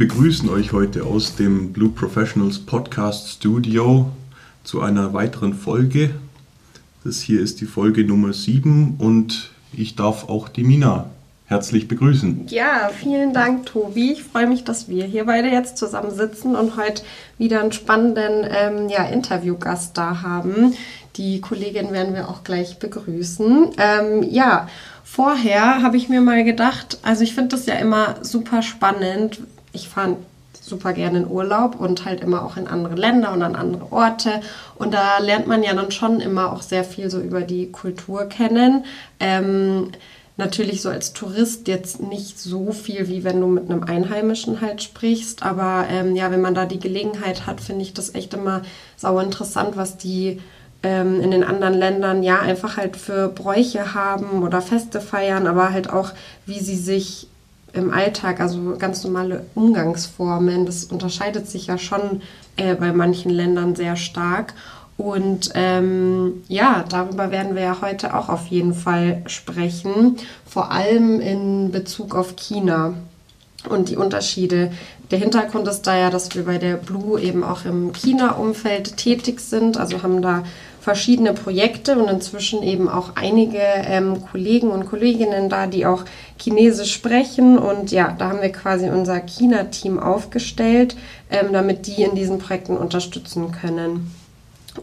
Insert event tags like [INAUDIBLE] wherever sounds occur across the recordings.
Begrüßen euch heute aus dem Blue Professionals Podcast Studio zu einer weiteren Folge. Das hier ist die Folge Nummer 7 und ich darf auch die Mina herzlich begrüßen. Ja, vielen Dank, Tobi. Ich freue mich, dass wir hier beide jetzt zusammen sitzen und heute wieder einen spannenden ähm, ja, Interviewgast da haben. Die Kollegin werden wir auch gleich begrüßen. Ähm, ja, vorher habe ich mir mal gedacht, also ich finde das ja immer super spannend. Ich fahre super gerne in Urlaub und halt immer auch in andere Länder und an andere Orte. Und da lernt man ja dann schon immer auch sehr viel so über die Kultur kennen. Ähm, natürlich so als Tourist jetzt nicht so viel, wie wenn du mit einem Einheimischen halt sprichst. Aber ähm, ja, wenn man da die Gelegenheit hat, finde ich das echt immer sauer interessant, was die ähm, in den anderen Ländern ja einfach halt für Bräuche haben oder Feste feiern, aber halt auch, wie sie sich im Alltag, also ganz normale Umgangsformen, das unterscheidet sich ja schon äh, bei manchen Ländern sehr stark. Und ähm, ja, darüber werden wir ja heute auch auf jeden Fall sprechen, vor allem in Bezug auf China und die Unterschiede. Der Hintergrund ist da ja, dass wir bei der Blue eben auch im China-Umfeld tätig sind, also haben da verschiedene Projekte und inzwischen eben auch einige ähm, Kollegen und Kolleginnen da, die auch Chinesisch sprechen. Und ja, da haben wir quasi unser China-Team aufgestellt, ähm, damit die in diesen Projekten unterstützen können.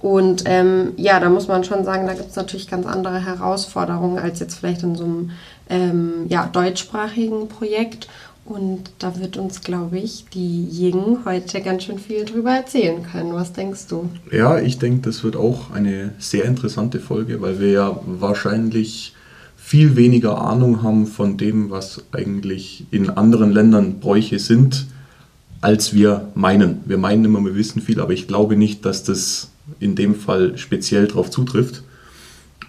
Und ähm, ja, da muss man schon sagen, da gibt es natürlich ganz andere Herausforderungen als jetzt vielleicht in so einem ähm, ja, deutschsprachigen Projekt. Und da wird uns, glaube ich, die Ying heute ganz schön viel drüber erzählen können. Was denkst du? Ja, ich denke, das wird auch eine sehr interessante Folge, weil wir ja wahrscheinlich viel weniger Ahnung haben von dem, was eigentlich in anderen Ländern Bräuche sind, als wir meinen. Wir meinen immer, wir wissen viel, aber ich glaube nicht, dass das in dem Fall speziell darauf zutrifft.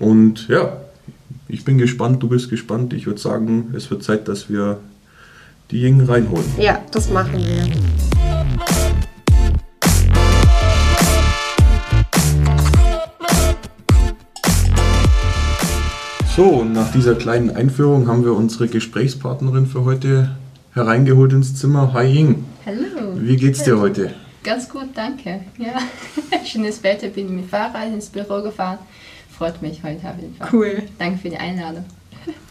Und ja, ich bin gespannt, du bist gespannt. Ich würde sagen, es wird Zeit, dass wir die Jingen reinholen. Ja, das machen wir. So, und nach dieser kleinen Einführung haben wir unsere Gesprächspartnerin für heute hereingeholt ins Zimmer. Hi Ying. Hallo. Wie geht's dir heute? Ganz gut, danke. Ja, [LAUGHS] schönes Wetter, bin mit Fahrrad ins Büro gefahren. Freut mich heute auf jeden Fall. Cool. Danke für die Einladung.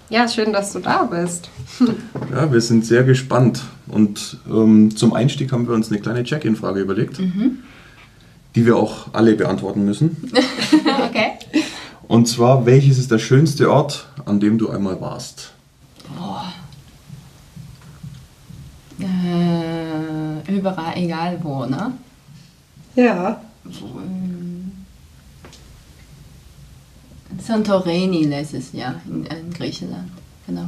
Ja, schön, dass du da bist. [LAUGHS] Ja, wir sind sehr gespannt. Und ähm, zum Einstieg haben wir uns eine kleine Check-in-Frage überlegt, Mhm. die wir auch alle beantworten müssen. [LAUGHS] okay. Und zwar, welches ist der schönste Ort, an dem du einmal warst? Boah. Äh, überall, egal wo, ne? Ja. So, ähm, Santorini letztes Jahr in, in Griechenland. Genau.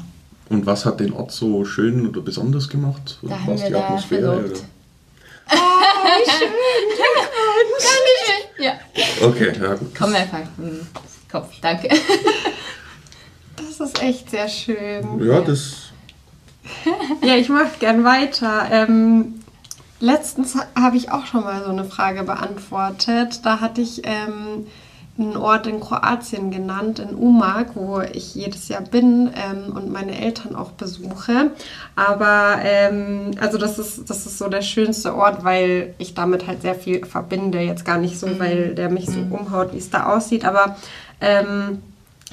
Und was hat den Ort so schön oder besonders gemacht? Oder Da haben war's wir da verlobt. Ja. Okay, ja gut. Komm einfach in den Kopf. Danke. Das ist echt sehr schön. Ja, das. Ja, ich mache gern weiter. Ähm, letztens habe ich auch schon mal so eine Frage beantwortet. Da hatte ich ähm, einen Ort in Kroatien genannt, in Umag, wo ich jedes Jahr bin ähm, und meine Eltern auch besuche. Aber ähm, also das ist, das ist so der schönste Ort, weil ich damit halt sehr viel verbinde. Jetzt gar nicht so, weil der mich so umhaut, wie es da aussieht, aber ähm,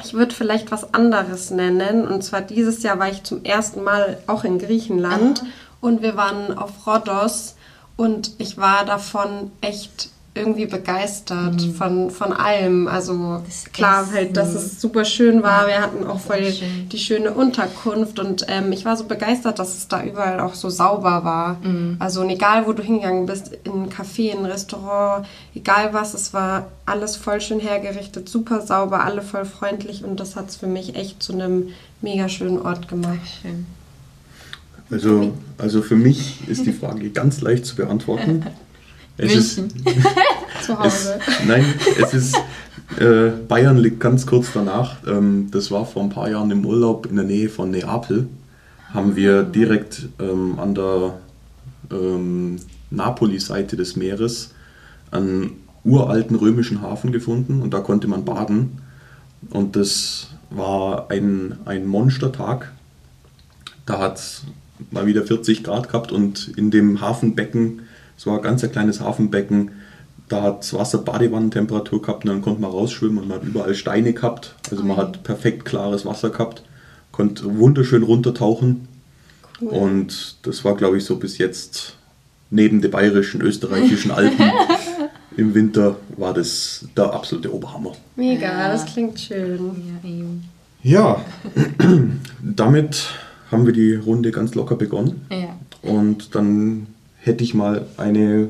ich würde vielleicht was anderes nennen. Und zwar dieses Jahr war ich zum ersten Mal auch in Griechenland und wir waren auf Rhodos und ich war davon echt irgendwie begeistert von, von allem. Also Das klar, Essen. halt, dass es super schön war. Wir hatten auch voll schön. die schöne Unterkunft und ähm, ich war so begeistert, dass es da überall auch so sauber war. Also und egal, wo du hingegangen bist, in ein Café, in ein Restaurant, egal was, es war alles voll schön hergerichtet, super sauber, alle voll freundlich und das hat es für mich echt zu einem mega schönen Ort gemacht. Schön. Also, also für mich ist die Frage ganz leicht zu beantworten. [LAUGHS] Es ist, München. [LAUGHS] Zu es, Hause. nein, es ist. Äh, Bayern liegt ganz kurz danach. Ähm, das war vor ein paar Jahren im Urlaub in der Nähe von Neapel. Haben wir direkt ähm, an der ähm, Napoli-Seite des Meeres einen uralten römischen Hafen gefunden und da konnte man baden. Und das war ein, ein Monstertag. Da hat es mal wieder 40 Grad gehabt und in dem Hafenbecken, es war ein ganz kleines Hafenbecken, da hat das Wasser Badewannentemperatur gehabt und dann konnte man rausschwimmen und man hat überall Steine gehabt. Also man hat perfekt klares Wasser gehabt, konnte wunderschön runtertauchen. Cool. Und das war, glaube ich, so bis jetzt neben den bayerischen, österreichischen Alpen [LAUGHS] im Winter war das der absolute Oberhammer. Mega, ja. das klingt schön. Ja, [CLEARS THROAT] damit haben wir die Runde ganz locker begonnen. Ja. Und dann hätte ich mal eine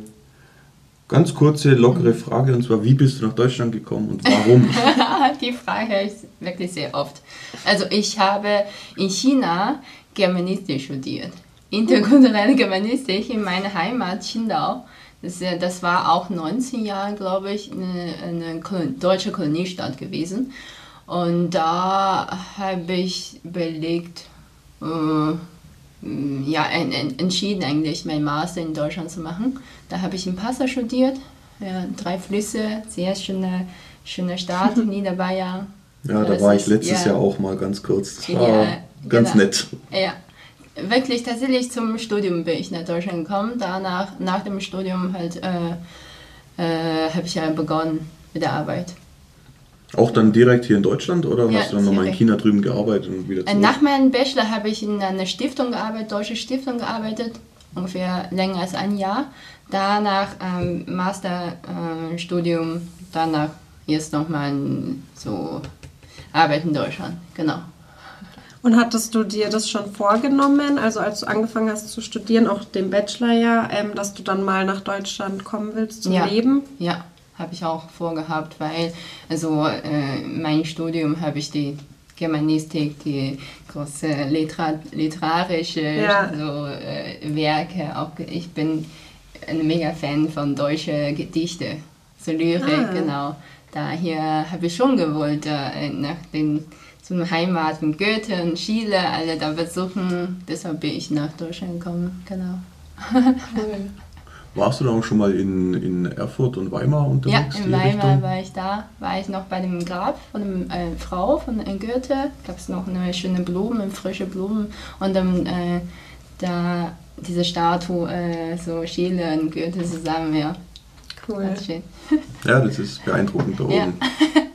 ganz kurze, lockere Frage, und zwar, wie bist du nach Deutschland gekommen und warum? [LAUGHS] die Frage höre ich wirklich sehr oft. Also ich habe in China Germanistik studiert. Interkulturelle Germanistik in meiner Heimat Qingdao. Das, das war auch 19 Jahre, glaube ich, eine, eine deutsche Koloniestadt gewesen. Und da habe ich überlegt, äh, ja, entschieden eigentlich, mein Master in Deutschland zu machen. Da habe ich in Passau studiert, ja, drei Flüsse, sehr schöne, schöne Stadt, [LAUGHS] Niederbayern. Ja, da das war ich letztes ja, Jahr auch mal ganz kurz. Das war ja, ganz genau. nett. Ja, wirklich tatsächlich zum Studium bin ich nach Deutschland gekommen. Danach, nach dem Studium halt, äh, äh, habe ich ja begonnen mit der Arbeit. Auch dann direkt hier in Deutschland oder ja, hast du dann nochmal in China drüben gearbeitet und wieder äh, zurück? Nach meinem Bachelor habe ich in einer Stiftung gearbeitet, deutsche Stiftung gearbeitet, ungefähr länger als ein Jahr. Danach ähm, Masterstudium, äh, danach jetzt nochmal so Arbeit in Deutschland, genau. Und hattest du dir das schon vorgenommen, also als du angefangen hast zu studieren, auch den Bachelor ja, ähm, dass du dann mal nach Deutschland kommen willst zum ja. Leben? Ja, habe ich auch vorgehabt, weil also äh, mein Studium habe ich die Germanistik, die große Liter literarische ja. so, äh, Werke. Auch ich bin ein mega Fan von deutschen Gedichten, so Lyrik, ah. genau. Daher habe ich schon gewollt, äh, nach den zum Heimat von Goethe und Chile alle da besuchen. Deshalb bin ich nach Deutschland gekommen, genau. [LAUGHS] Warst du da auch schon mal in, in Erfurt und Weimar unterwegs? Ja, in Weimar Richtung? war ich da. War ich noch bei dem Grab von einer äh, Frau von Goethe. Gab es noch eine schöne Blumen, frische Blumen. Und dann äh, da diese Statue, äh, so Schiele und Goethe zusammen, ja. Cool. Ja, das ist beeindruckend da oben. Ja. [LAUGHS]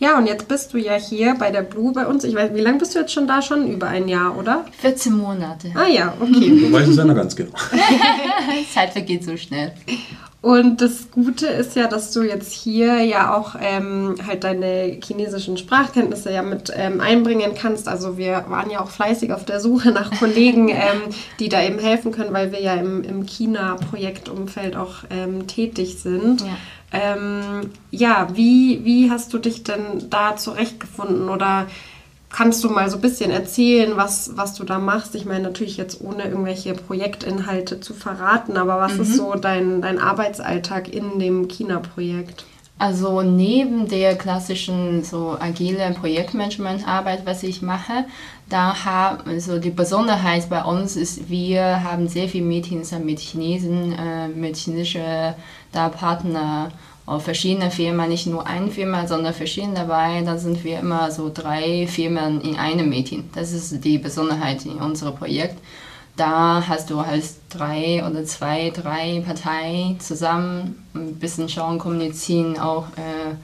Ja, und jetzt bist du ja hier bei der Blue bei uns. Ich weiß, wie lange bist du jetzt schon da? Schon über ein Jahr, oder? 14 Monate. Ah ja, okay. Du weißt es ja noch ganz genau. [LAUGHS] Zeit vergeht so schnell. Und das Gute ist ja, dass du jetzt hier ja auch ähm, halt deine chinesischen Sprachkenntnisse ja mit ähm, einbringen kannst. Also wir waren ja auch fleißig auf der Suche nach Kollegen, [LAUGHS] ähm, die da eben helfen können, weil wir ja im, im China-Projektumfeld auch ähm, tätig sind. Ja. Ähm, ja, wie, wie hast du dich denn da zurechtgefunden oder kannst du mal so ein bisschen erzählen, was, was du da machst? Ich meine, natürlich jetzt ohne irgendwelche Projektinhalte zu verraten, aber was mhm. ist so dein, dein Arbeitsalltag in dem China-Projekt? Also neben der klassischen so agile Projektmanagementarbeit, was ich mache, da haben also die Besonderheit bei uns ist, wir haben sehr viele Meetings mit Chinesen, äh, mit chinesischen da Partner verschiedene Firmen, nicht nur eine Firma, sondern verschiedene dabei. Da sind wir immer so drei Firmen in einem Meeting. Das ist die Besonderheit in unserem Projekt. Da hast du halt drei oder zwei, drei Parteien zusammen ein bisschen schauen, kommunizieren, auch äh,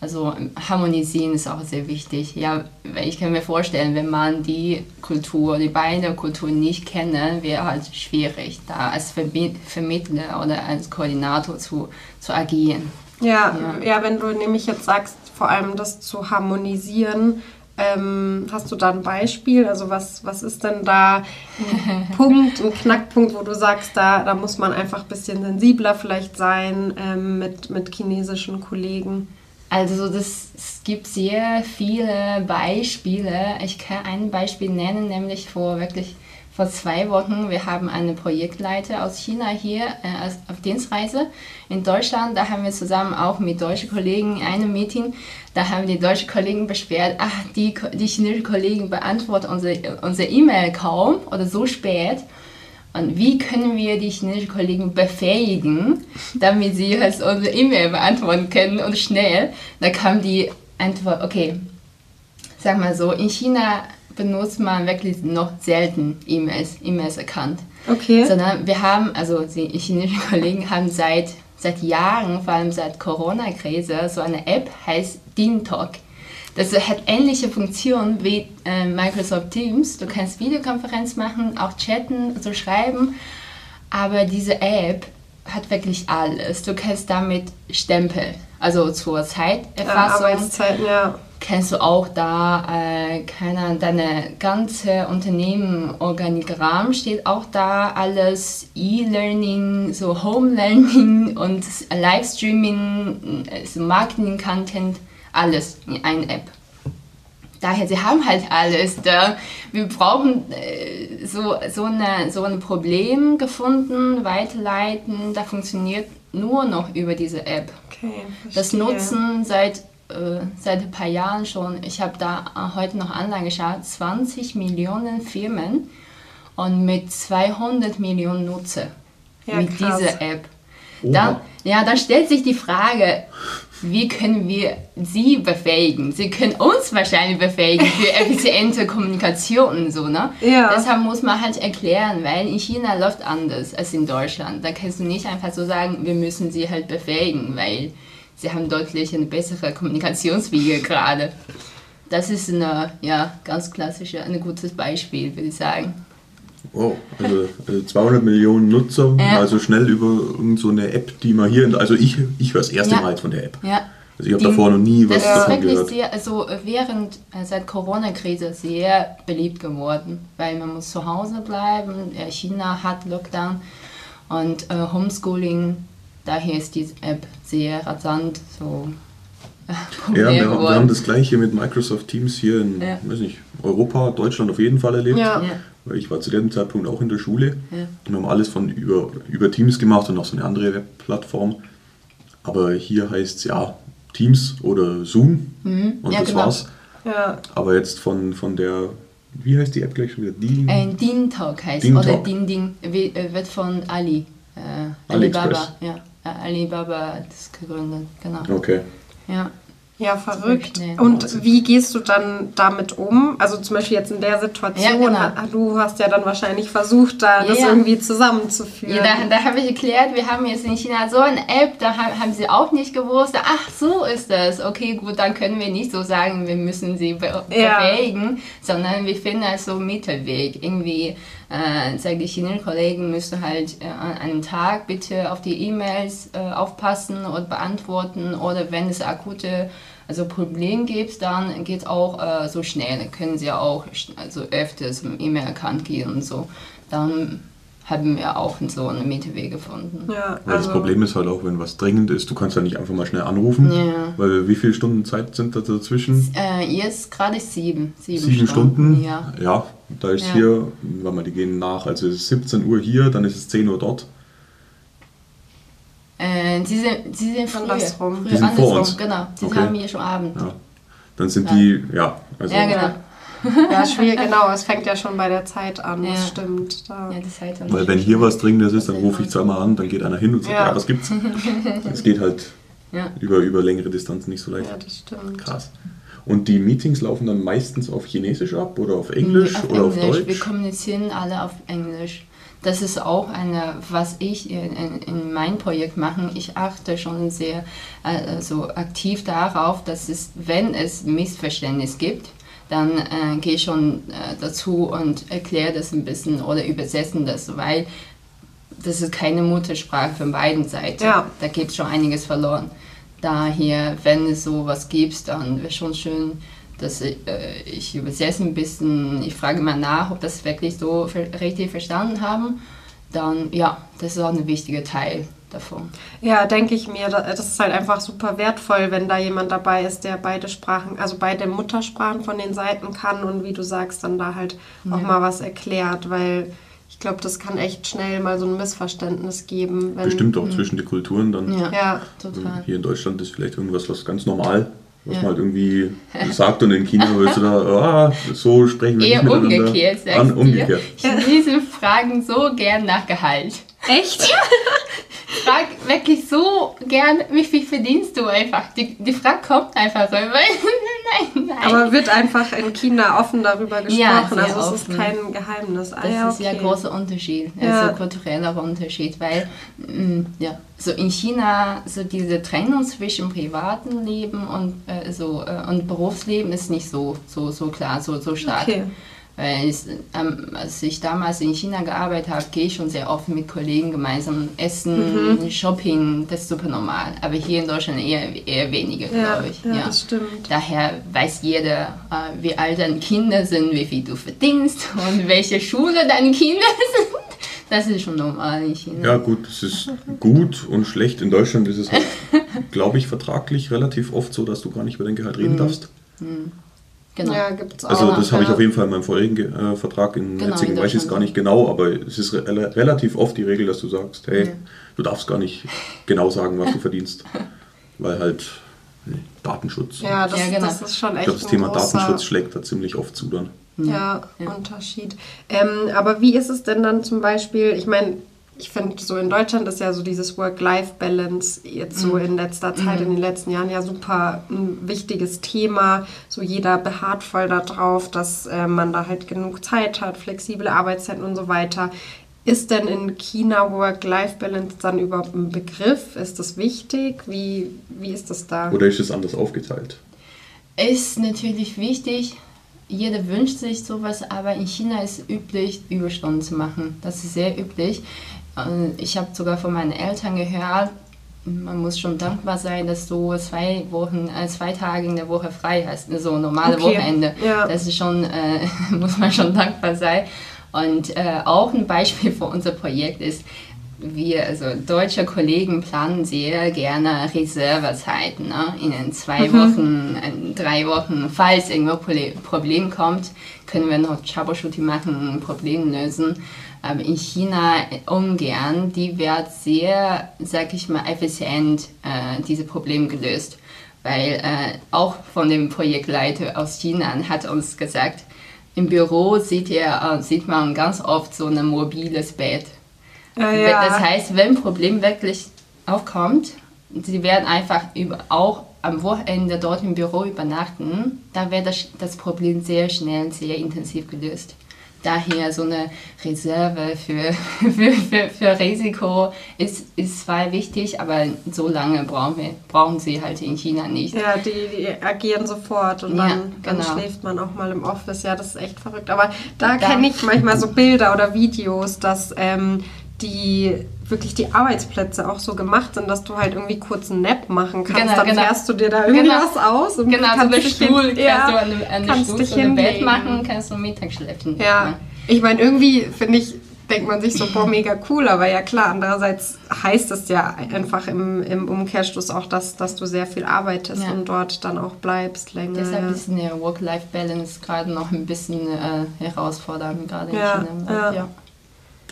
also harmonisieren ist auch sehr wichtig. Ja, ich kann mir vorstellen, wenn man die Kultur, die beiden Kulturen nicht kennt, wäre halt schwierig, da als Vermittler oder als Koordinator zu, zu agieren. Ja, ja, ja, wenn du nämlich jetzt sagst, vor allem das zu harmonisieren, ähm, hast du da ein Beispiel? Also was, was ist denn da ein [LAUGHS] Punkt, ein Knackpunkt, wo du sagst, da, da muss man einfach ein bisschen sensibler vielleicht sein ähm, mit, mit chinesischen Kollegen? Also das, es gibt sehr viele Beispiele. Ich kann ein Beispiel nennen, nämlich vor wirklich vor zwei Wochen. Wir haben einen Projektleiter aus China hier äh, auf Dienstreise in Deutschland. Da haben wir zusammen auch mit deutschen Kollegen ein Meeting. Da haben die deutschen Kollegen beschwert, ach, die, die chinesischen Kollegen beantworten unsere, unsere E-Mail kaum oder so spät. Und wie können wir die chinesischen Kollegen befähigen, damit sie halt unsere E-Mail beantworten können und schnell? Da kam die Antwort, okay, sag mal so, in China benutzt man wirklich noch selten E-Mails, E-Mails-Account. Okay. Sondern wir haben, also die chinesischen [LAUGHS] Kollegen haben seit, seit Jahren, vor allem seit Corona-Krise, so eine App, heißt DeanTalk. Das hat ähnliche Funktionen wie äh, Microsoft Teams. Du kannst Videokonferenz machen, auch chatten, so schreiben. Aber diese App hat wirklich alles. Du kannst damit Stempel, also zur Ja, Zeiterfassung, Arbeitszeiten, ja. Kannst du auch da, äh, keine deine ganze Unternehmen-Organigramm steht auch da, alles E-Learning, so Home-Learning [LAUGHS] und Livestreaming, äh, so Marketing-Content, alles in einer App. Daher, sie haben halt alles da. Wir brauchen äh, so, so, eine, so ein Problem gefunden, weiterleiten, da funktioniert nur noch über diese App Okay. das nutzen seit, seit ein paar Jahren schon. Ich habe da äh, heute noch online geschaut, 20 Millionen Firmen und mit 200 Millionen Nutzer Ja, mit krass. dieser App. Oha. Da, ja, da stellt sich die Frage, wie können wir sie befähigen? Sie können uns wahrscheinlich befähigen für [LAUGHS] effiziente Kommunikation, so, ne? Ja. Deshalb muss man halt erklären, weil in China läuft anders als in Deutschland. Da kannst du nicht einfach so sagen, wir müssen sie halt befähigen, weil sie haben deutlich eine bessere Kommunikationswege gerade. Das ist eine, ja, ganz klassische, ein gutes Beispiel, würde ich sagen. Wow, also, also 200 Millionen Nutzer, Ja. also schnell über irgend so eine App, die man hier, also ich, ich höre das erste Ja. Mal jetzt von der App. Ja. Also ich habe davor noch nie was Das ist davon wirklich gehört. sehr, also während äh, seit Corona-Krise sehr beliebt geworden, weil man muss zu Hause bleiben. äh, China hat Lockdown und äh, Homeschooling. Daher ist diese App sehr rasant so äh, Ja, wir, haben- wir haben das gleiche mit Microsoft Teams hier in, Ja. weiß nicht, Europa, Deutschland auf jeden Fall erlebt. Ja. Weil ich war zu dem Zeitpunkt auch in der Schule. Ja. Und wir haben alles von über, über Teams gemacht und noch so eine andere Webplattform. Aber hier heißt es ja Teams oder Zoom und Mhm. Ja, das genau. war's. Ja. Aber jetzt von, von der, wie heißt die App gleich schon wieder? Die? Ein Din Talk heißt Din oder Talk. Din Ding äh, wird von Ali äh, AliExpress. Alibaba ja Alibaba das gegründet genau Okay. ja Ja, verrückt. Und wie gehst du dann damit um? Also zum Beispiel jetzt in der Situation, Ja, genau. ha- du hast ja dann wahrscheinlich versucht, da Ja, das ja. irgendwie zusammenzuführen. Ja, da, da habe ich erklärt, wir haben jetzt in China so eine App, da haben, haben sie auch nicht gewusst. Ach, so ist das. Okay, gut, dann können wir nicht so sagen, wir müssen sie be Ja. befähigen, sondern wir finden so einen Mittelweg. Irgendwie, äh, sage die chinesischen Kollegen, müssen halt äh, an einem Tag bitte auf die E-Mails äh, aufpassen und beantworten oder wenn es akute also Problem gibt, dann geht auch äh, so schnell. Dann können sie auch also öfters im E-Mail-Account gehen und so. Dann haben wir auch so einen Mittelweg gefunden. ja, Weil also, das Problem ist halt auch, wenn was dringend ist, du kannst ja nicht einfach mal schnell anrufen. Ja. Weil wie viele Stunden Zeit sind da dazwischen? Äh, jetzt gerade sieben. Sieben, Sieben Stunden. Ja. ja da ist Ja. hier, warte mal, die gehen nach, also es ist 17 Uhr hier, dann ist es 10 Uhr dort. Äh, sie sind, sie sind früher. Andersrum. früher Die sind vor uns. Genau. Sie Okay. haben hier schon Abend. Ja. Dann sind Ja. die, ja, also Ja, genau. [LAUGHS] ja, schwierig, genau. Es fängt ja schon bei der Zeit an, das Ja. stimmt. Da. Ja, das halt Weil wenn hier was Dringendes ist, dann rufe ich zweimal an, dann geht einer hin und sagt, Ja. ja, was gibt's? [LAUGHS] Es geht halt Ja. über, über längere Distanzen nicht so leicht. ja, das stimmt. Krass. Und die Meetings laufen dann meistens auf Chinesisch ab oder auf Englisch auf oder Englisch. auf Wir Deutsch? kommunizieren alle auf Englisch. Das ist auch eine, was ich in, in, in meinem Projekt mache. Ich achte schon sehr also aktiv darauf, dass es, wenn es Missverständnis gibt, dann äh, gehe ich schon äh, dazu und erkläre das ein bisschen oder übersetzen das, weil das ist keine Muttersprache von beiden Seiten. Ja. Da geht schon einiges verloren. Daher, wenn es sowas gibt, dann wäre schon schön, dass ich, äh, ich übersetze ein bisschen, ich frage mal nach, ob das wirklich so richtig verstanden haben. Dann, ja, das ist auch ein wichtiger Teil davon. Ja, denke ich mir, da- das ist halt einfach super wertvoll, wenn da jemand dabei ist, der beide Sprachen, also beide Muttersprachen von den Seiten kann und wie du sagst, dann da halt auch mal was erklärt, weil ich glaube, das kann echt schnell mal so ein Missverständnis geben. Wenn, Bestimmt auch zwischen den Kulturen dann. Ja, Ja. total. Hier in Deutschland ist vielleicht irgendwas was ganz normal, was Ja. man halt irgendwie [LAUGHS] sagt und in China willst du da, ah, so sprechen wir Eher nicht miteinander. umgekehrt, sagst An, du. umgekehrt. Chinesen fragen so gern nach Gehalt. Echt? [LAUGHS] frage wirklich so gern, wie viel verdienst du einfach? Die, die Frage kommt einfach rüber. [LAUGHS] nein, nein. Aber wird einfach in China offen darüber gesprochen. Ja, also es offen. ist kein Geheimnis. Ah, das ja, ist okay. ja ein großer Unterschied, ja. also kultureller Unterschied, weil mm, ja, so in China so diese Trennung zwischen privatem Leben und, äh, so, äh, und Berufsleben ist nicht so, so, so klar, so, so stark. Okay. Weil ich, ähm, als ich damals in China gearbeitet habe, gehe ich schon sehr oft mit Kollegen gemeinsam essen, mhm. Shopping, das ist super normal. Aber hier in Deutschland eher, eher weniger, ja, glaube ich. Ja, ja, das stimmt. Daher weiß jeder, äh, wie alt deine Kinder sind, wie viel du verdienst [LAUGHS] und welche Schule deine Kinder [LAUGHS] sind. Das ist schon normal in China. Ja, gut, es ist gut und schlecht. In Deutschland ist es halt, [LAUGHS] glaube ich, vertraglich relativ oft so, dass du gar nicht über dein Gehalt reden mhm. darfst. Mhm. Genau. Ja, gibt's auch. Also das habe ich auf jeden Fall in meinem vorigen äh, Vertrag in genau, Metzingen, weiß ich es gar nicht genau, aber es ist re relativ oft die Regel, dass du sagst, hey, ja. du darfst gar nicht genau sagen, was du verdienst, [LAUGHS] weil halt nee, Datenschutz. Ja, das, ja, genau. das ist schon echt Ich glaube, das Thema Datenschutz schlägt da ziemlich oft zu dann. Ja, ja. Unterschied. Ähm, aber wie ist es denn dann zum Beispiel, ich meine, ich finde, so in Deutschland ist ja so dieses Work-Life-Balance jetzt so mhm. in letzter Zeit, mhm. in den letzten Jahren ja super ein wichtiges Thema. So jeder beharrt voll darauf, dass äh, man da halt genug Zeit hat, flexible Arbeitszeiten und so weiter. Ist denn in China Work-Life-Balance dann überhaupt ein Begriff? Ist das wichtig? Wie, wie ist das da? Oder ist es anders aufgeteilt? Ist natürlich wichtig. Jeder wünscht sich sowas, aber in China ist üblich, Überstunden zu machen. Das ist sehr üblich. Ich habe sogar von meinen Eltern gehört, man muss schon dankbar sein, dass du zwei Wochen, äh, zwei Tage in der Woche frei hast, so normale okay. Wochenende. Ja. Das ist schon, äh, [LAUGHS] muss man schon dankbar sein. Und äh, auch ein Beispiel für unser Projekt ist, wir, also deutsche Kollegen planen sehr gerne Reservezeiten. Ne? In zwei mhm. Wochen, in drei Wochen, falls irgendwo Problem kommt, können wir noch Troubleshooting machen, Problem lösen. Aber in China ungern, die wird sehr, sag ich mal, effizient äh, diese Probleme gelöst. Weil äh, auch von dem Projektleiter aus China hat uns gesagt, im Büro sieht, er, äh, sieht man ganz oft so ein mobiles Bett. Ah, ja. Das heißt, wenn ein Problem wirklich aufkommt, sie werden einfach über, auch am Wochenende dort im Büro übernachten, dann wird das, das Problem sehr schnell, sehr intensiv gelöst daher so eine Reserve für, [LAUGHS] für, für, für Risiko ist, ist zwar wichtig, aber so lange brauchen, wir, brauchen sie halt in China nicht. Ja, die, die agieren sofort und dann, ja, genau. dann, schläft man auch mal im Office. Ja, das ist echt verrückt. Aber da, da kenne ich manchmal so Bilder oder Videos, dass ähm, die wirklich die Arbeitsplätze auch so gemacht sind, dass du halt irgendwie kurz einen Nap machen kannst. Genau, dann genau. fährst du dir da irgendwas genau. aus und genau, kannst so eine Stuhl, hin, ja, kannst du eine, eine Stuhl dich im Bett machen, kannst du Mittagsschläfchen ja. ja. Ich meine, irgendwie finde ich, denkt man sich so, boah, mega cool, aber ja klar, andererseits heißt es ja einfach im, im Umkehrschluss auch, dass, dass du sehr viel arbeitest ja. und dort dann auch bleibst länger. Deshalb ist eine Work-Life-Balance gerade noch ein bisschen äh, herausfordernd, gerade in China. Ja.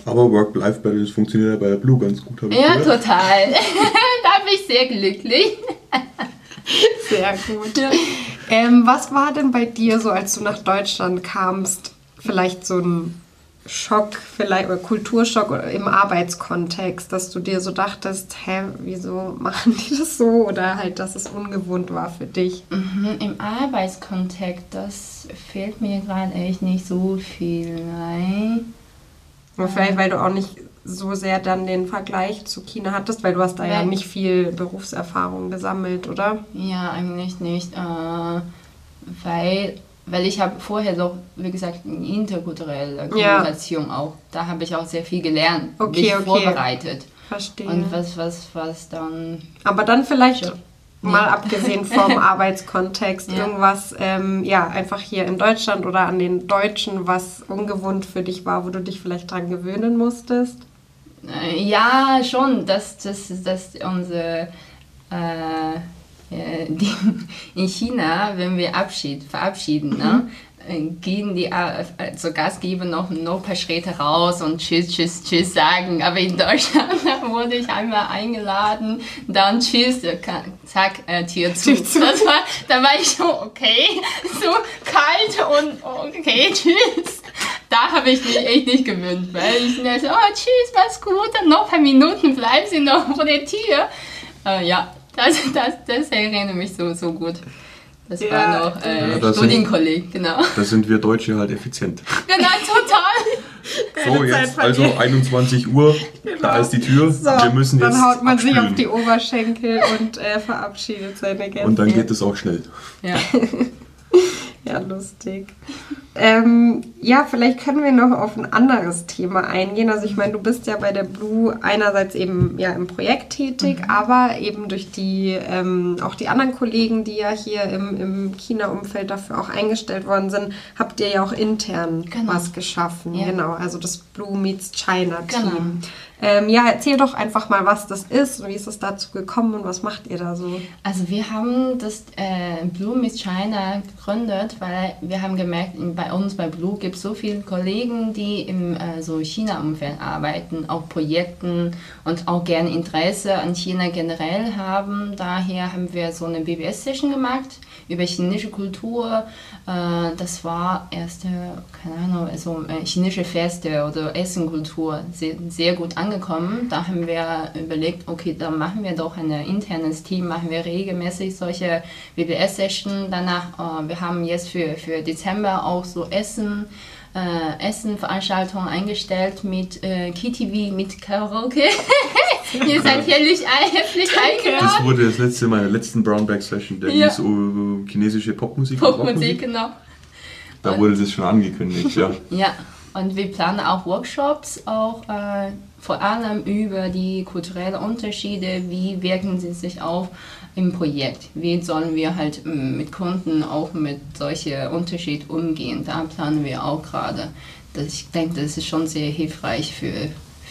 Aber Work-Life-Balance funktioniert ja bei der Blue ganz gut, habe ich Ja, gehört. total. [LAUGHS] da bin ich sehr glücklich. [LAUGHS] sehr gut. Ähm, was war denn bei dir so, als du nach Deutschland kamst, vielleicht so ein Schock, vielleicht oder Kulturschock im Arbeitskontext, dass du dir so dachtest, hä, wieso machen die das so? Oder halt, dass es ungewohnt war für dich? Mhm, Im Arbeitskontext, das fehlt mir gerade echt nicht so viel ein. Aber vielleicht, weil du auch nicht so sehr dann den Vergleich zu China hattest, weil du hast da weil, ja nicht viel Berufserfahrung gesammelt, oder? Ja, eigentlich nicht. Äh, weil, weil ich habe vorher doch, wie gesagt, eine interkulturelle Kommunikation ja. auch. Da habe ich auch sehr viel gelernt, okay, mich okay. vorbereitet. Verstehe. Und was, was, was dann... Aber dann vielleicht mal abgesehen vom [LAUGHS] Arbeitskontext, ja. irgendwas, ähm, ja, einfach hier in Deutschland oder an den Deutschen, was ungewohnt für dich war, wo du dich vielleicht dran gewöhnen musstest? Äh, ja, schon, dass das, das unsere äh, äh [LAUGHS] die, in China, wenn wir Abschied verabschieden, ne, mhm. Gehen die also Gastgeber noch, noch ein paar Schritte raus und Tschüss, Tschüss, Tschüss sagen. Aber in [LAUGHS] Deutschland wurde ich einmal eingeladen, dann Tschüss, zack, äh, [LAUGHS] Tür zu. Das war, da war ich so, okay, [LAUGHS] so kalt und okay, Tschüss. da habe ich mich echt nicht gewöhnt, weil ich mir so, oh tschüss, mach's gut, noch ein paar Minuten bleiben Sie noch vor der Tür. Äh, ja, das, das, das erinnert mich so, so gut. Das Ja. war noch äh, Ja, Studienkolleg, genau. Da sind wir Deutsche halt effizient. Genau, total. So, jetzt also verlieren. 21 Uhr, da ist die Tür. So, wir müssen jetzt dann haut man sich auf abspülen. die Oberschenkel und äh, verabschiedet seine Gäste. Und dann geht es auch schnell. Ja. [LAUGHS] [LAUGHS] Ja, lustig. Ähm, ja, vielleicht können wir noch auf ein anderes Thema eingehen. Also ich meine, du bist ja bei der Blue einerseits eben ja im Projekt tätig, Mhm. aber eben durch die ähm, auch die anderen Kollegen, die ja hier im, im China-Umfeld dafür auch eingestellt worden sind, habt ihr ja auch intern Genau. was geschaffen. Ja. Genau, also das Blue Meets China Team. Genau. Ähm, ja, erzähl doch einfach mal, was das ist und wie ist es dazu gekommen und was macht ihr da so? Also wir haben das äh, Blue Miss China gegründet, weil wir haben gemerkt, bei uns bei Blue gibt es so viele Kollegen, die im äh, so China-Umfeld arbeiten, auch Projekten und auch gerne Interesse an China generell haben. Daher haben wir so eine BBS-Session gemacht über chinesische Kultur. Äh, das war erste, keine Ahnung, also äh, chinesische Feste oder Essenkultur sehr, sehr gut angekommen. Da haben wir überlegt, okay, dann machen wir doch ein internes Team, machen wir regelmäßig solche BBS-Sessions. Danach, äh, wir haben jetzt für, für Dezember auch so Essen. Äh, Essenveranstaltungen eingestellt mit äh, KTV, mit Karaoke. [LAUGHS] Ihr seid herzlich, herzlich eingeladen. Das wurde das letzte Mal letzten Brownback Session, der Ja. hieß uh, chinesische Popmusik. und Popmusik, genau. Da wurde das schon angekündigt, ja. [LAUGHS] Ja, und wir planen auch Workshops, auch äh, vor allem über die kulturellen Unterschiede, wie wirken sie sich auf im Projekt, wie sollen wir halt ähm, mit Kunden auch mit solchen Unterschieden umgehen. Da planen wir auch gerade. Das- Ich denke, das ist schon sehr hilfreich für,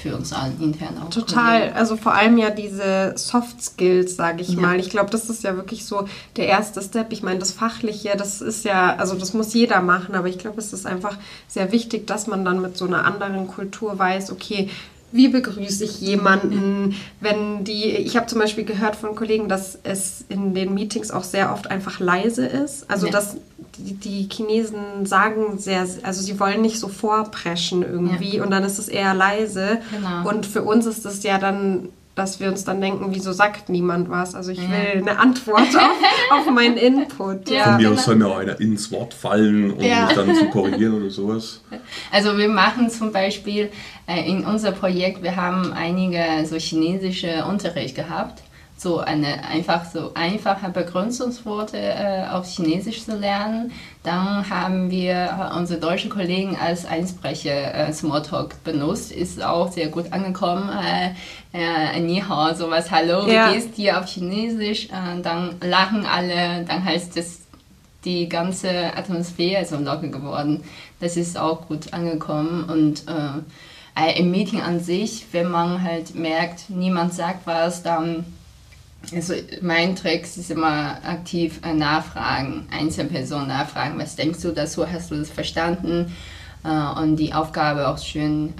für uns alle intern auch. Total, also vor allem ja diese Soft Skills, sage ich Ja. mal. Ich glaube, das ist ja wirklich so der erste Step. Ich meine, das Fachliche, das ist ja, also das muss jeder machen, aber ich glaube, es ist einfach sehr wichtig, dass man dann mit so einer anderen Kultur weiß, okay, wie begrüße ich jemanden, wenn die, ich habe zum Beispiel gehört von Kollegen, dass es in den Meetings auch sehr oft einfach leise ist. Also Ja. dass die, die Chinesen sagen sehr, also sie wollen nicht so vorpreschen irgendwie und dann ist es eher leise. Genau. Und für uns ist es ja dann, dass wir uns dann denken, wieso sagt niemand was? Also ich Ja. will eine Antwort auf, [LAUGHS] auf meinen Input. Ja. Von Ja. mir genau. aus soll mir auch einer ins Wort fallen, um Ja. mich dann zu korrigieren oder sowas. Also wir machen zum Beispiel in unser Projekt, wir haben einige so chinesische Unterricht gehabt. So eine einfach so einfache Begründungsworte äh, auf Chinesisch zu lernen. Dann haben wir unsere deutschen Kollegen als Einsprecher äh, Smalltalk benutzt. Ist auch sehr gut angekommen. Äh, äh, Ni hao, sowas, hallo, Ja. wie geht's dir auf Chinesisch? Äh, dann lachen alle, dann heißt es die ganze Atmosphäre ist so locker geworden. Das ist auch gut angekommen und äh, äh, im Meeting an sich, wenn man halt merkt, niemand sagt was, dann also mein Trick ist immer aktiv äh, nachfragen, Einzelpersonen nachfragen, was denkst du dazu, hast du das verstanden? Äh, und die Aufgabe auch schön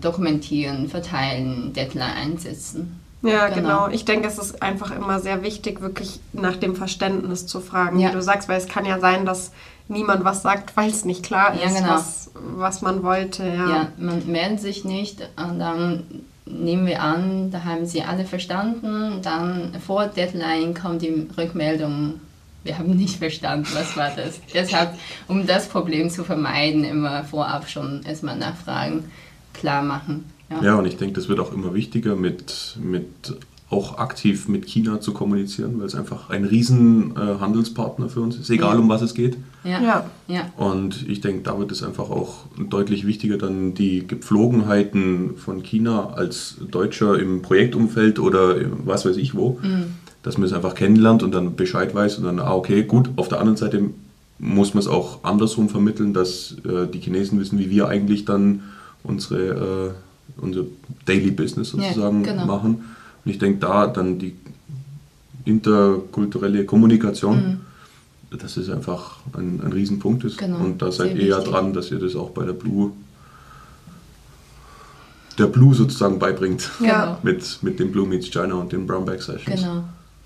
dokumentieren, verteilen, Deadline einsetzen. Ja, Genau. genau. Ich denke, es ist einfach immer sehr wichtig, wirklich nach dem Verständnis zu fragen, Ja. wie du sagst, weil es kann ja sein, dass niemand was sagt, weil es nicht klar Ja, ist, genau. was, was man wollte. Ja. Ja, man meldet sich nicht und dann nehmen wir an, da haben sie alle verstanden. Dann vor Deadline kommt die Rückmeldung, wir haben nicht verstanden, was war das. [LAUGHS] Deshalb, um das Problem zu vermeiden, immer vorab schon erstmal nachfragen, klar machen. Ja, und ich denke, das wird auch immer wichtiger, mit, mit auch aktiv mit China zu kommunizieren, weil es einfach ein riesen äh, Handelspartner für uns ist, egal Ja. um was es geht. Ja, Ja. ja. Und ich denke, da wird es einfach auch deutlich wichtiger, dann die Gepflogenheiten von China als Deutscher im Projektumfeld oder im was weiß ich wo, dass man es einfach kennenlernt und dann Bescheid weiß und dann, ah, okay, gut. Auf der anderen Seite muss man es auch andersrum vermitteln, dass äh, die Chinesen wissen, wie wir eigentlich dann unsere, äh, unser Daily Business Ja, sozusagen genau. machen. Und ich denke, da dann die interkulturelle Kommunikation, dass es einfach ein, ein Riesenpunkt ist. Genau, Und da seid ihr ja dran, dass ihr das auch bei der Blue, der Blue sozusagen beibringt. Ja. Genau. Mit, mit dem Blue Meets China und den Brownback Sessions. Genau.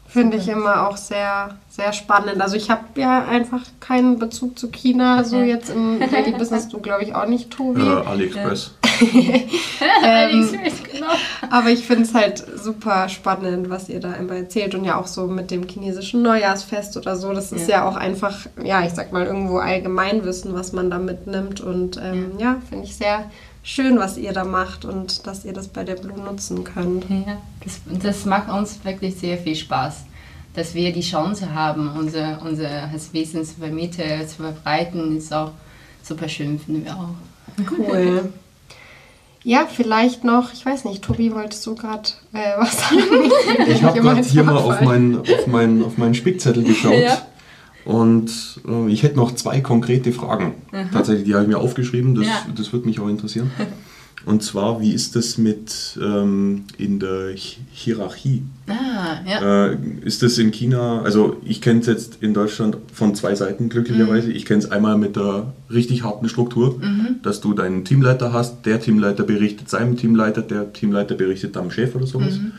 Finde ich immer auch sehr, sehr spannend. Also ich habe ja einfach keinen Bezug zu China, so jetzt im Daily Business, du glaube ich auch nicht, Tobi. Äh, AliExpress. [LAUGHS] ähm, genau. Aber ich finde es halt super spannend, was ihr da immer erzählt und ja auch so mit dem chinesischen Neujahrsfest oder so. Das ist ja, ja auch einfach, ja, ich sag mal, irgendwo Allgemeinwissen, was man da mitnimmt. Und ähm, ja, ja finde ich sehr schön, was ihr da macht und dass ihr das bei der Blue nutzen könnt. Ja, das, das macht uns wirklich sehr viel Spaß, dass wir die Chance haben, unser, unser Wissen zu vermitteln, zu verbreiten, ist auch super schön, finden wir auch. Cool. Ja, vielleicht noch, ich weiß nicht, Tobi, wolltest du gerade äh, [LAUGHS] was sagen? Ich, habe gerade hier mal auf meinen, auf, meinen, auf meinen Spickzettel geschaut. Ja. Und äh, ich hätte noch zwei konkrete Fragen. Mhm. Tatsächlich, die habe ich mir aufgeschrieben, das, ja. das würde mich auch interessieren. [LAUGHS] Und zwar, wie ist das mit ähm, in der Hierarchie? Ah, ja. Äh, ist das in China, also ich kenne es jetzt in Deutschland von zwei Seiten glücklicherweise. Mhm. Ich kenne es einmal mit der richtig harten Struktur, mhm. dass du deinen Teamleiter hast, der Teamleiter berichtet seinem Teamleiter, der Teamleiter berichtet deinem Chef oder sowas. Mhm.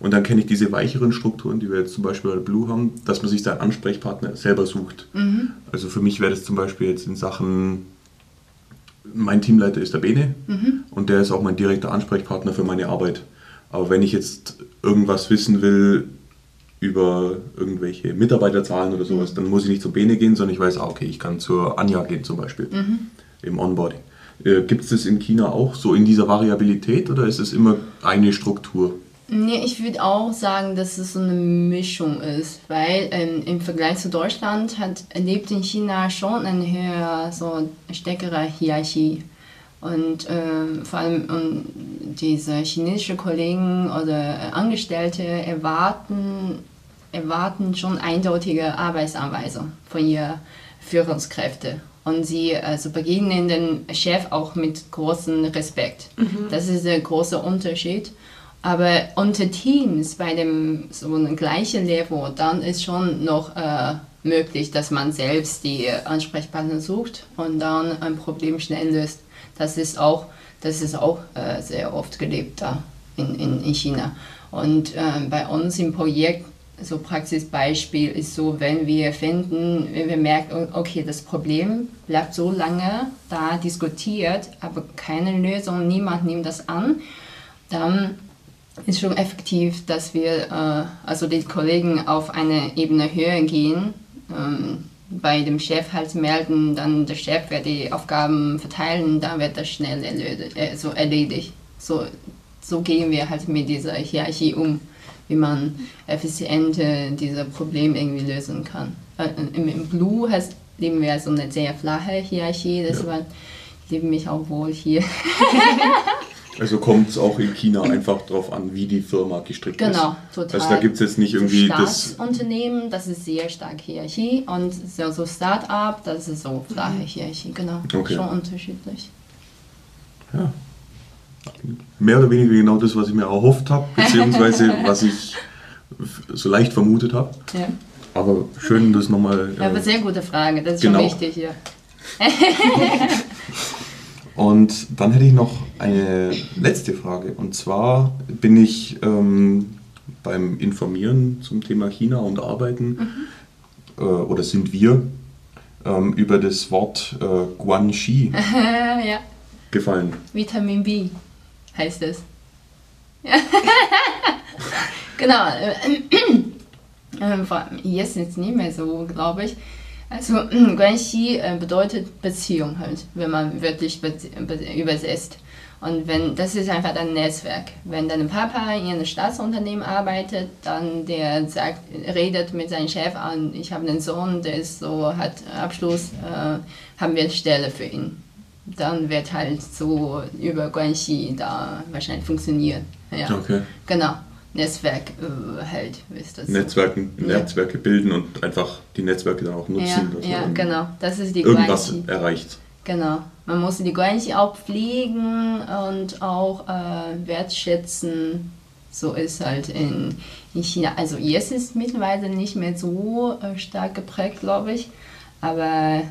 Und dann kenne ich diese weicheren Strukturen, die wir jetzt zum Beispiel bei Blue haben, dass man sich seinen Ansprechpartner selber sucht. Mhm. Also für mich wäre das zum Beispiel jetzt in Sachen, mein Teamleiter ist der Bene mhm. und der ist auch mein direkter Ansprechpartner für meine Arbeit. Aber wenn ich jetzt irgendwas wissen will über irgendwelche Mitarbeiterzahlen oder sowas, mhm. dann muss ich nicht zum Bene gehen, sondern ich weiß, ah, okay, ich kann zur Anja gehen zum Beispiel mhm. im Onboarding. Äh, Gibt es das in China auch so in dieser Variabilität oder ist es immer eine Struktur? Nee, ich würde auch sagen, dass es so eine Mischung ist, weil ähm, im Vergleich zu Deutschland hat, lebt in China schon eine höhere, so stärkere Hierarchie. Und äh, vor allem und diese chinesischen Kollegen oder Angestellte erwarten, erwarten schon eindeutige Arbeitsanweisungen von ihren Führungskräften. Und sie also begegnen den Chef auch mit großem Respekt. Mhm. Das ist der große Unterschied. Aber unter Teams bei dem so einem gleichen Level, dann ist schon noch äh, möglich, dass man selbst die Ansprechpartner sucht und dann ein Problem schnell löst. Das ist auch, das ist auch äh, sehr oft gelebt da in, in, in China. Und äh, bei uns im Projekt, so Praxisbeispiel ist so, wenn wir finden, wenn wir merken, okay, das Problem bleibt so lange da diskutiert, aber keine Lösung, niemand nimmt das an, dann ist schon effektiv, dass wir, äh, also die Kollegen auf eine Ebene höher gehen, ähm, bei dem Chef halt melden, dann der Chef wird die Aufgaben verteilen, dann wird das schnell erledigt. Äh, so erledigt. So, so gehen wir halt mit dieser Hierarchie um, wie man effizient diese Probleme irgendwie lösen kann. Äh, im, Im Blue heißt, leben wir so eine sehr flache Hierarchie, deshalb ja. lebe mich auch wohl hier. [LAUGHS] Also kommt es auch in China einfach darauf an, wie die Firma gestrickt genau, ist. Genau, total. Also da gibt es jetzt nicht irgendwie so das. Unternehmen, das ist sehr stark Hierarchie und so, so Start-up, das ist so flache mhm. Hierarchie, genau. Okay. Schon unterschiedlich. Ja. Mehr oder weniger genau das, was ich mir erhofft habe, beziehungsweise [LAUGHS] was ich so leicht vermutet habe. Ja. Aber schön, das nochmal. Äh, ja, aber sehr gute Frage, das ist genau. schon wichtig hier. [LAUGHS] Und dann hätte ich noch eine letzte Frage. Und zwar bin ich ähm, beim Informieren zum Thema China und Arbeiten, mhm. äh, oder sind wir, ähm, über das Wort äh, Guanxi [LAUGHS] ja. gefallen. Vitamin B heißt es. [LAUGHS] genau. Äh, [CLEARS THROAT] jetzt ist es nicht mehr so, glaube ich. Also Guanxi äh, bedeutet Beziehung halt, wenn man wirklich übersetzt. Und wenn das ist einfach ein Netzwerk. Wenn dein Papa in einem Staatsunternehmen arbeitet, dann der sagt, redet mit seinem Chef an, ich habe einen Sohn, der ist so, hat Abschluss, äh, haben wir eine Stelle für ihn. Dann wird halt so über Guanxi da wahrscheinlich funktionieren. Ja. Okay. Genau. Netzwerk äh, hält. Ist das Netzwerken, so. Netzwerke ja. bilden und einfach die Netzwerke dann auch nutzen. Ja, ja genau. Das ist die irgendwas Guanxi. erreicht. Genau. Man muss die Guanxi auch pflegen und auch äh, wertschätzen. So ist halt in, in China. Also jetzt ist mittlerweile nicht mehr so äh, stark geprägt, glaube ich. Aber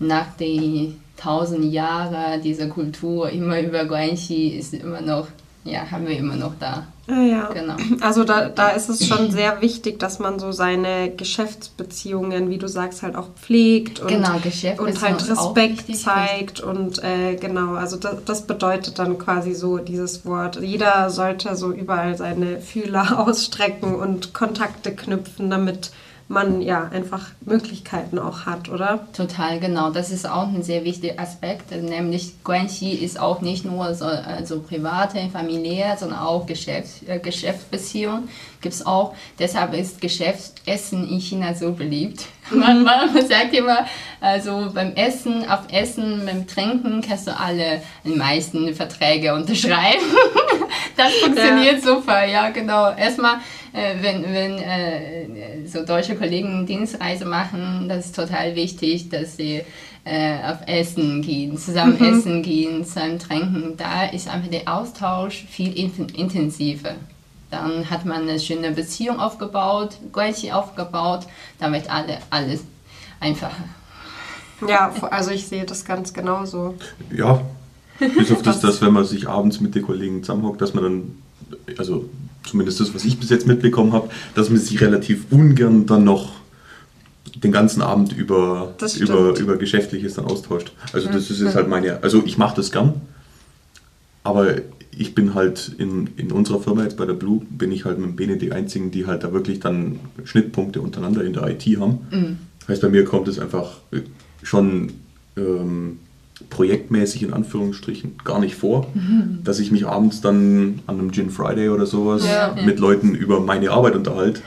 nach den tausend Jahren dieser Kultur immer über Guanxi ist immer noch ja, haben wir immer noch da. Ah, ja. Genau. Also da, da ist es schon sehr wichtig, dass man so seine Geschäftsbeziehungen, wie du sagst, halt auch pflegt und, Genau, und halt Respekt zeigt und äh, genau, also das, das bedeutet dann quasi so dieses Wort. Jeder sollte so überall seine Fühler [LAUGHS] ausstrecken und Kontakte knüpfen, damit man ja einfach Möglichkeiten auch hat, oder? Total, genau. Das ist auch ein sehr wichtiger Aspekt, nämlich Guanxi ist auch nicht nur so also private, familiär, sondern auch Geschäfts äh, Geschäftsbeziehung gibt es auch. Deshalb ist Geschäftsessen in China so beliebt. Man, man sagt immer, also beim Essen, auf Essen, beim Trinken kannst du alle die meisten Verträge unterschreiben. [LAUGHS] das funktioniert super, ja genau. Erstmal, äh, wenn, wenn äh, so deutsche Kollegen Dienstreise machen, das ist total wichtig, dass sie äh, auf Essen gehen, zusammen essen gehen, zusammen trinken. Da ist einfach der Austausch viel in intensiver. Dann hat man eine schöne Beziehung aufgebaut, Guanxi aufgebaut, damit alle, alles einfacher. Ja, also ich sehe das ganz genauso. Ja, bis auf das, [LAUGHS] dass wenn man sich abends mit den Kollegen zusammenhockt, dass man dann, also zumindest das, was ich bis jetzt mitbekommen habe, dass man sich relativ ungern dann noch den ganzen Abend über, über, über Geschäftliches dann austauscht. Also das ist jetzt halt meine, also ich mache das gern, aber ich bin halt in, in unserer Firma jetzt bei der Blue, bin ich halt mit Bene die einzigen, die halt da wirklich dann Schnittpunkte untereinander in der IT haben. Heißt, bei mir kommt es einfach schon ähm, projektmäßig in Anführungsstrichen gar nicht vor, dass ich mich abends dann an einem Gin Friday oder sowas Ja. mit Leuten über meine Arbeit unterhalte.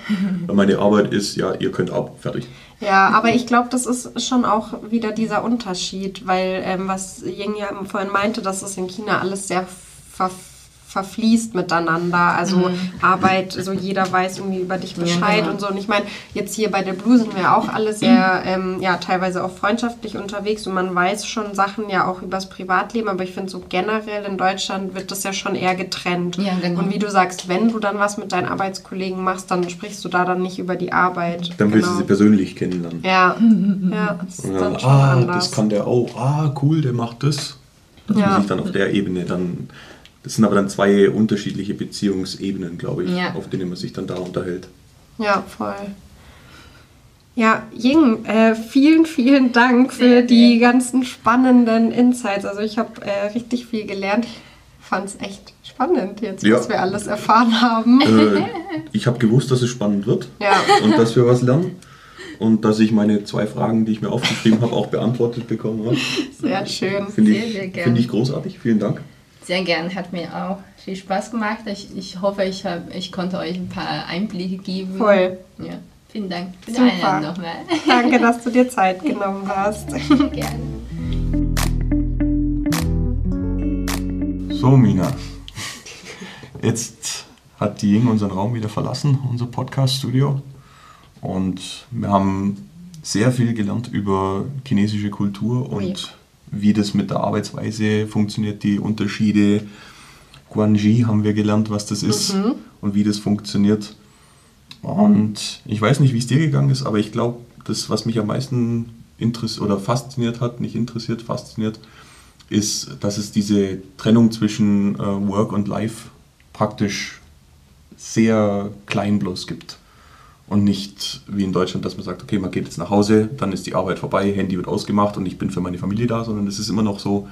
Weil meine Arbeit ist, ja, ihr könnt ab, fertig. Ja, aber ich glaube, das ist schon auch wieder dieser Unterschied, weil ähm, was Ying ja vorhin meinte, dass es in China alles sehr ver verfließt miteinander. Also Arbeit, so jeder weiß irgendwie über dich Bescheid genau. und so. Und ich meine, jetzt hier bei der Blue sind wir auch alle sehr, ähm, ja, teilweise auch freundschaftlich unterwegs und man weiß schon Sachen ja auch übers Privatleben, aber ich finde so generell in Deutschland wird das ja schon eher getrennt. Ja, genau. Und wie du sagst, wenn du dann was mit deinen Arbeitskollegen machst, dann sprichst du da dann nicht über die Arbeit. Dann willst du Genau. sie persönlich kennenlernen. Ja, [LAUGHS] ja, das ist Und dann dann, schon ah, anders. das kann der auch. Ah, cool, der macht das. Dass Ja. man sich dann auf der Ebene dann. Das sind aber dann zwei unterschiedliche Beziehungsebenen, glaube ich, Ja. auf denen man sich dann da unterhält. Ja, voll. Ja, Ying, äh, vielen, vielen Dank für Sehr die gerne. ganzen spannenden Insights. Also ich habe äh, richtig viel gelernt. Ich fand es echt spannend jetzt, Ja. was wir alles erfahren haben. Äh, ich habe gewusst, dass es spannend wird Ja. und dass wir was lernen. Und dass ich meine zwei Fragen, die ich mir aufgeschrieben habe, auch beantwortet bekommen habe. Sehr schön. Finde Sehr, sehr ich, gern. finde ich großartig. Vielen Dank. Sehr gern, hat mir auch viel Spaß gemacht. Ich, ich hoffe, ich, hab, ich konnte euch ein paar Einblicke geben. Voll. Ja, vielen Dank für die Super. Einladung nochmal. Danke, dass du dir [LAUGHS] Zeit genommen hast. Gerne. So, Mina. Jetzt hat die Ying unseren Raum wieder verlassen, unser Podcast-Studio. Und wir haben sehr viel gelernt über chinesische Kultur und Ui. Wie das mit der Arbeitsweise funktioniert, die Unterschiede. Guanji haben wir gelernt, was das ist und wie das funktioniert. Und ich weiß nicht, wie es dir gegangen ist, aber ich glaube, das, was mich am meisten interessiert oder fasziniert hat, nicht interessiert, fasziniert, ist, dass es diese Trennung zwischen äh, Work und Life praktisch sehr klein bloß gibt. Und nicht wie in Deutschland, dass man sagt, okay, man geht jetzt nach Hause, dann ist die Arbeit vorbei, Handy wird ausgemacht und ich bin für meine Familie da, sondern es ist immer noch so,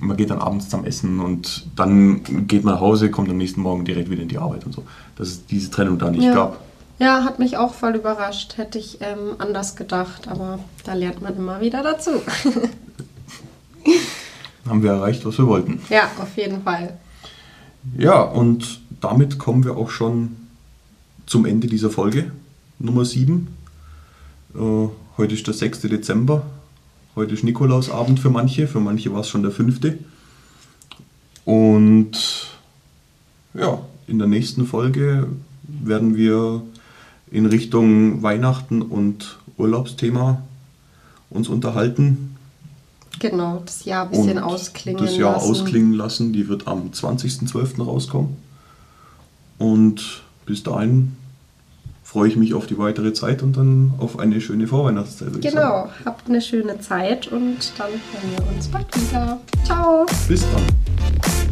man geht dann abends zum Essen und dann geht man nach Hause, kommt am nächsten Morgen direkt wieder in die Arbeit und so. Dass es diese Trennung da nicht Ja. gab. Ja, hat mich auch voll überrascht. Hätte ich ähm, anders gedacht, aber da lernt man immer wieder dazu. [LAUGHS] Haben wir erreicht, was wir wollten. ja, auf jeden Fall. Ja, und damit kommen wir auch schon zum Ende dieser Folge, Nummer 7. Äh, heute ist der 6. Dezember. Heute ist Nikolausabend für manche, für manche war es schon der 5. Und ja, in der nächsten Folge werden wir in Richtung Weihnachten und Urlaubsthema uns unterhalten. Genau, das Jahr ein bisschen und ausklingen das Jahr lassen. ausklingen lassen. Die wird am 20.12. rauskommen. Und bis dahin freue ich mich auf die weitere Zeit und dann auf eine schöne Vorweihnachtszeit. Genau, habt eine schöne Zeit und dann hören wir uns bald wieder. Ciao! Bis dann.